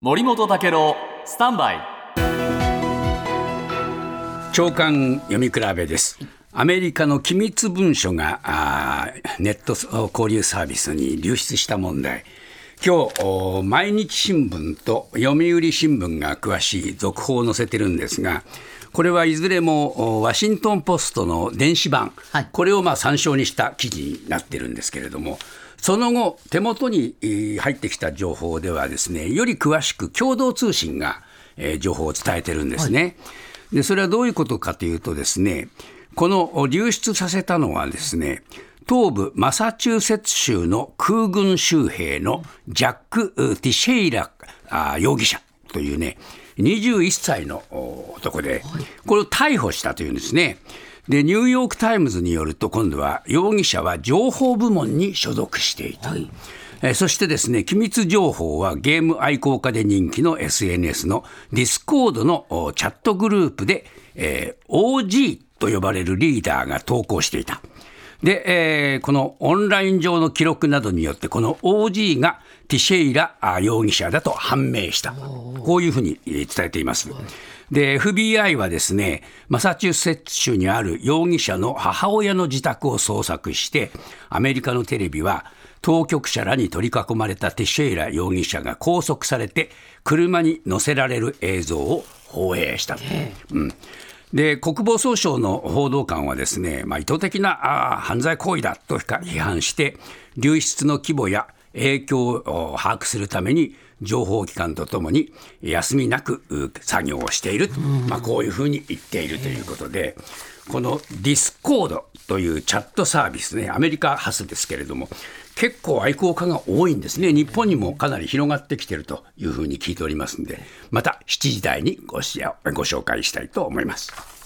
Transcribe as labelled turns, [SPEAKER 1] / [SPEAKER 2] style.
[SPEAKER 1] 森本武郎スタンバイ。
[SPEAKER 2] 長官読み比べです。アメリカの機密文書がネット交流サービスに流出した問題。今日お毎日新聞と読売新聞が詳しい続報を載せてるんですがこれはいずれもおワシントン・ポストの電子版、
[SPEAKER 3] はい。
[SPEAKER 2] これをまあ参照にした記事になってるんですけれども、その後、手元にえー入ってきた情報ではですね、より詳しく共同通信が、えー情報を伝えてるんですね。で、それはどういうことかというとですね、このお流出させたのはですね、東部マサチューセッツ州の空軍州兵のジャック・ティシェイラ容疑者というね、21歳のお男で、これを逮捕したというんですね。で、ニューヨーク・タイムズによると、今度は容疑者は情報部門に所属していた。えーそしてですね、機密情報はゲーム愛好家で人気の SNS のディスコードのおチャットグループで、えー OG と呼ばれるリーダーが投稿していた。で、えーこのオンライン上の記録などによって、この OG がティシェイラあ容疑者だと判明した。こういうふうにえー伝えています。で、FBI はですね、マサチューセッツ州にある容疑者の母親の自宅を捜索して、アメリカのテレビは、当局者らに取り囲まれたティシェイラ容疑者が拘束されて、車に乗せられる映像を放映したと。うんで国防総省の報道官はですね、まあ、意図的なあ犯罪行為だと批判して、流出の規模や影響を把握するために、情報機関とともに休みなくう作業をしていると、まあ、こういうふうに言っているということで、このディスコードというチャットサービスね、アメリカ発ですけれども、結構愛好家が多いんですね、日本にもかなり広がってきているというふうに聞いておりますので、また7時台にごしご紹介したいと思います。